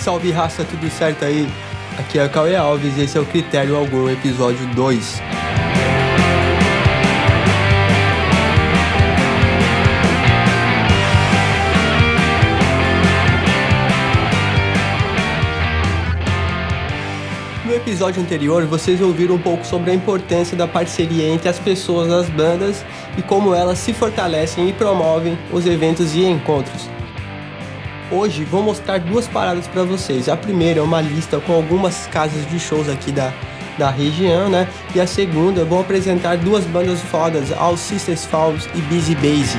Salve raça, tudo certo aí? Aqui é o Cauê Alves e esse é o Critério Algum, episódio 2. No episódio anterior, vocês ouviram um pouco sobre a importância da parceria entre as pessoas das bandas e como elas se fortalecem e promovem os eventos e encontros. Hoje vou mostrar duas paradas para vocês. A primeira é uma lista com algumas casas de shows aqui da, da região, né? E a segunda eu vou apresentar duas bandas fodas, All Sisters Falls e Busy Base.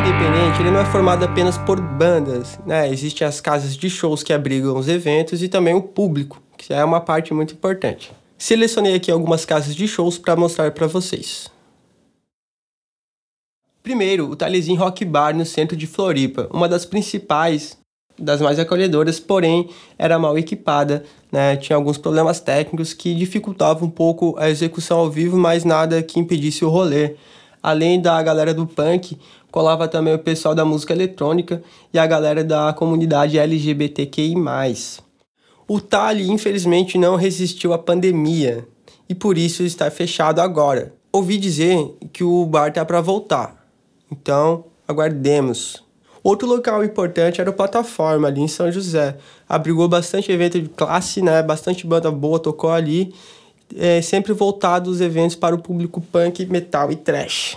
Independente ele não é formado apenas por bandas, né? Existem as casas de shows que abrigam os eventos e também o público, que é uma parte muito importante. Selecionei aqui algumas casas de shows para mostrar para vocês. Primeiro, o Talezinho Rock Bar no centro de Floripa, uma das principais, das mais acolhedoras, porém era mal equipada, né? tinha alguns problemas técnicos que dificultavam um pouco a execução ao vivo, mas nada que impedisse o rolê. Além da galera do punk, colava também o pessoal da música eletrônica e a galera da comunidade LGBTQI+. O Tali, infelizmente, não resistiu à pandemia e por isso está fechado agora. Ouvi dizer que o bar tá para voltar, então aguardemos. Outro local importante era o Plataforma, ali em São José. Abrigou bastante evento de classe, né? Bastante banda boa tocou ali. É, sempre voltado os eventos para o público punk, metal e trash.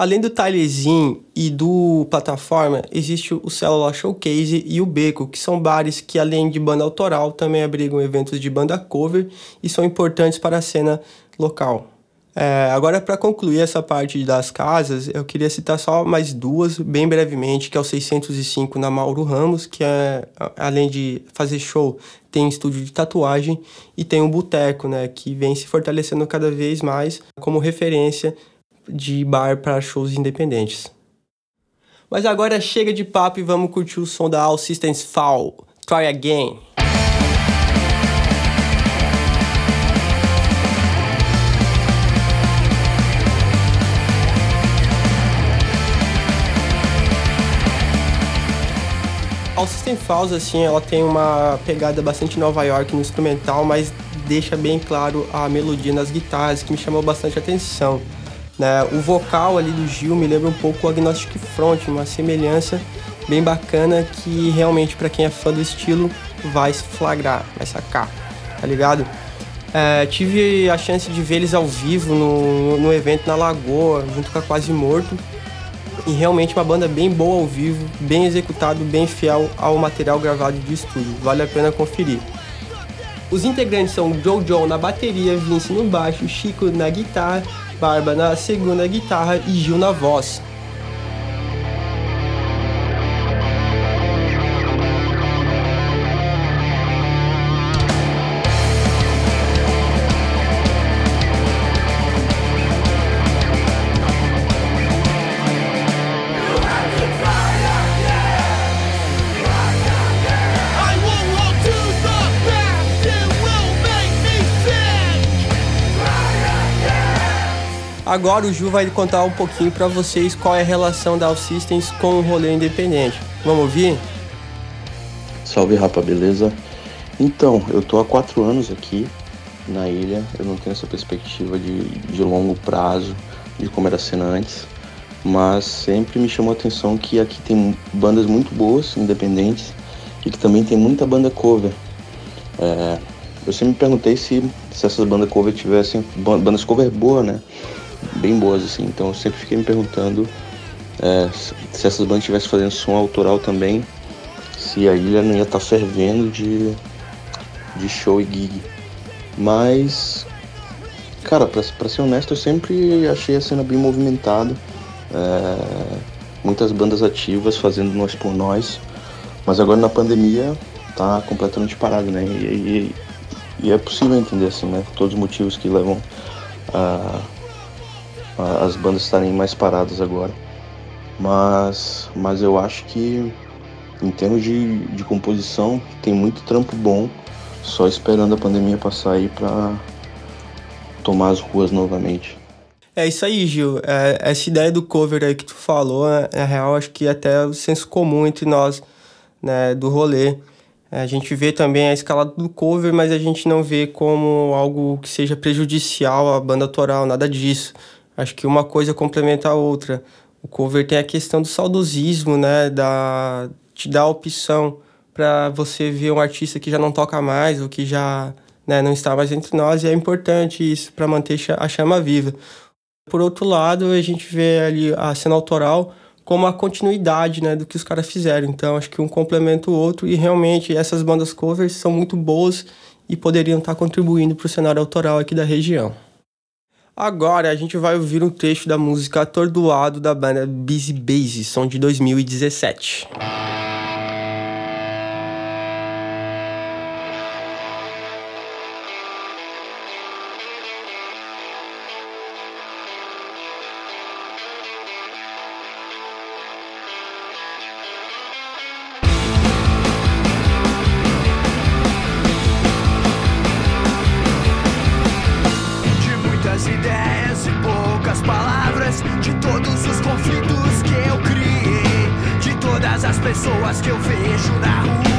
Além do Tilezinho e do Plataforma, existe o Célula Showcase e o Beco, que são bares que, além de banda autoral, também abrigam eventos de banda cover e são importantes para a cena local. É, agora, para concluir essa parte das casas, eu queria citar só mais duas, bem brevemente, que é o 605 na Mauro Ramos, que é, além de fazer show, tem estúdio de tatuagem, e tem o Boteco, né, que vem se fortalecendo cada vez mais como referência de bar para shows independentes. Mas agora chega de papo e vamos curtir o som da All Systems Fall, Try Again. All System Falls, assim, ela tem uma pegada bastante Nova York no instrumental, mas deixa bem claro a melodia nas guitarras, que me chamou bastante atenção. Né? O vocal ali do Gil me lembra um pouco o Agnostic Front, uma semelhança bem bacana que realmente para quem é fã do estilo vai se flagrar, vai sacar, tá ligado? É, tive a chance de ver eles ao vivo no, no evento na Lagoa, junto com a Quase Morto. E realmente uma banda bem boa ao vivo, bem executado, bem fiel ao material gravado de estúdio. Vale a pena conferir. Os integrantes são Jojo na bateria, Vince no baixo, Chico na guitarra, Barba na segunda guitarra e Gil na voz. Agora o Ju vai contar um pouquinho para vocês qual é a relação da All Systems com o rolê independente. Vamos ouvir? Salve rapa, beleza? Então, eu tô há quatro anos aqui na ilha, eu não tenho essa perspectiva de, de longo prazo, de como era a cena antes, mas sempre me chamou a atenção que aqui tem bandas muito boas, independentes, e que também tem muita banda cover. É, eu sempre me perguntei se, se essas bandas cover tivessem bandas cover boas, né? Bem boas, assim. Então eu sempre fiquei me perguntando é, se essas bandas estivessem fazendo som autoral também, se a ilha não ia estar tá fervendo de, de show e gig. Mas, cara, pra, pra ser honesto, eu sempre achei a cena bem movimentada. É, muitas bandas ativas fazendo nós por nós. Mas agora na pandemia tá completamente parado, né? E, e, e é possível entender assim, né? Todos os motivos que levam a as bandas estarem mais paradas agora. Mas, mas eu acho que em termos de, de composição tem muito trampo bom, só esperando a pandemia passar aí para tomar as ruas novamente. É isso aí, Gil. É, essa ideia do cover aí que tu falou, é, é real, acho que até o senso comum entre nós, né, do rolê. É, a gente vê também a escalada do cover, mas a gente não vê como algo que seja prejudicial à banda autoral, nada disso. Acho que uma coisa complementa a outra. O cover tem a questão do saudosismo, né, da te dá a opção para você ver um artista que já não toca mais ou que já né, não está mais entre nós, e é importante isso para manter a chama viva. Por outro lado, a gente vê ali a cena autoral como a continuidade né, do que os caras fizeram. Então, acho que um complementa o outro e realmente essas bandas covers são muito boas e poderiam estar contribuindo para o cenário autoral aqui da região. Agora a gente vai ouvir um trecho da música Atordoado da banda Busy Base, som de 2017. pessoas que eu vejo na rua.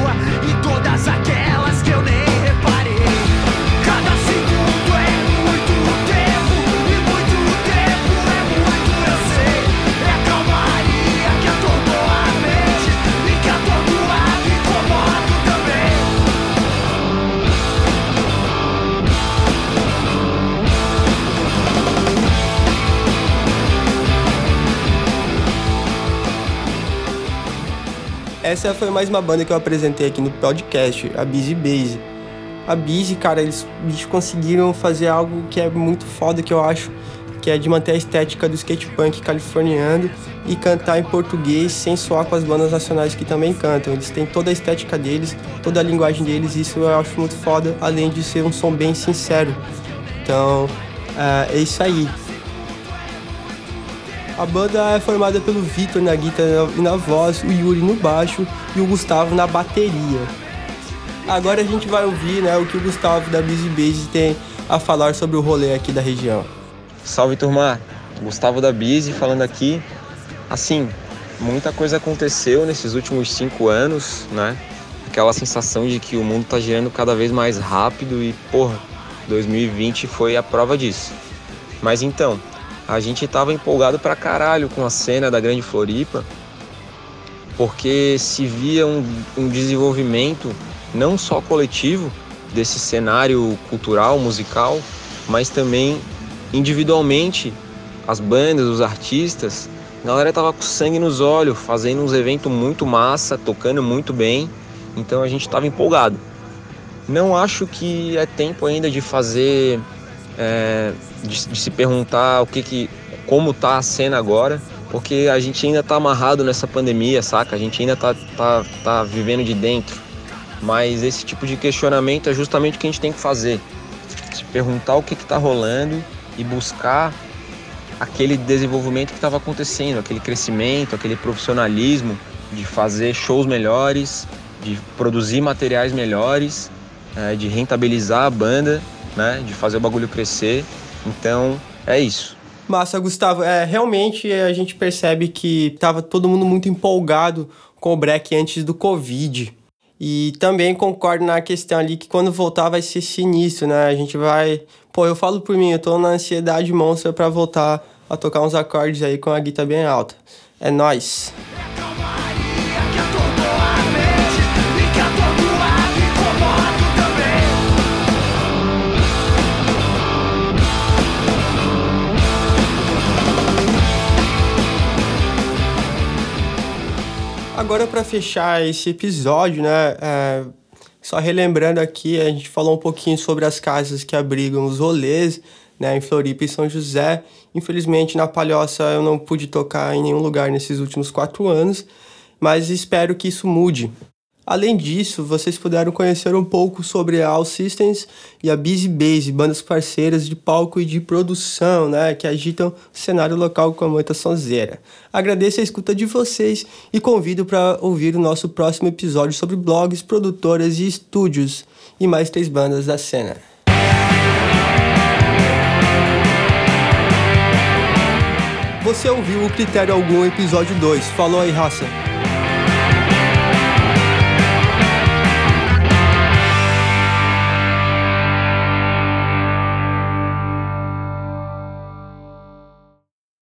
Essa foi mais uma banda que eu apresentei aqui no podcast, a Busy Base. A Busy, cara, eles, eles conseguiram fazer algo que é muito foda, que eu acho, que é de manter a estética do skate punk californiano e cantar em português sem soar com as bandas nacionais que também cantam. Eles têm toda a estética deles, toda a linguagem deles, isso eu acho muito foda, além de ser um som bem sincero. Então, é isso aí. A banda é formada pelo Vitor na guitarra e na voz, o Yuri no baixo e o Gustavo na bateria. Agora a gente vai ouvir né, o que o Gustavo da Busy Base tem a falar sobre o rolê aqui da região. Salve turma, Gustavo da Busy falando aqui. Assim, muita coisa aconteceu nesses últimos cinco anos, né? Aquela sensação de que o mundo tá girando cada vez mais rápido e, porra, 2020 foi a prova disso. Mas então, a gente tava empolgado pra caralho com a cena da Grande Floripa, porque se via um, um desenvolvimento não só coletivo desse cenário cultural, musical, mas também individualmente as bandas, os artistas, a galera tava com sangue nos olhos, fazendo uns eventos muito massa, tocando muito bem, então a gente tava empolgado. Não acho que é tempo ainda de fazer é, de, de, se perguntar o que que como tá a cena agora, porque a gente ainda tá amarrado nessa pandemia, saca? A gente ainda tá, tá, tá vivendo de dentro. Mas esse tipo de questionamento é justamente o que a gente tem que fazer. Se perguntar o que está rolando e buscar aquele desenvolvimento que estava acontecendo, aquele crescimento, aquele profissionalismo de fazer shows melhores, de produzir materiais melhores, é, de rentabilizar a banda né? De fazer o bagulho crescer. Então, é isso. Massa, Gustavo. É, realmente a gente percebe que tava todo mundo muito empolgado com o break antes do Covid. E também concordo na questão ali que quando voltar vai ser sinistro, né? A gente vai. Pô, eu falo por mim, eu tô na ansiedade monstra para voltar a tocar uns acordes aí com a guitarra bem alta. É nós. Agora, para fechar esse episódio, né? É, só relembrando aqui, a gente falou um pouquinho sobre as casas que abrigam os rolês, né? Em Floripa e São José. Infelizmente, na Palhoça eu não pude tocar em nenhum lugar nesses últimos quatro anos, mas espero que isso mude. Além disso, vocês puderam conhecer um pouco sobre a All Systems e a Busy Base, bandas parceiras de palco e de produção, né, que agitam o cenário local com muita sonzeira. Agradeço a escuta de vocês e convido para ouvir o nosso próximo episódio sobre blogs, produtoras e estúdios e mais três bandas da cena. Você ouviu o Critério Algum episódio 2. Falou aí, raça.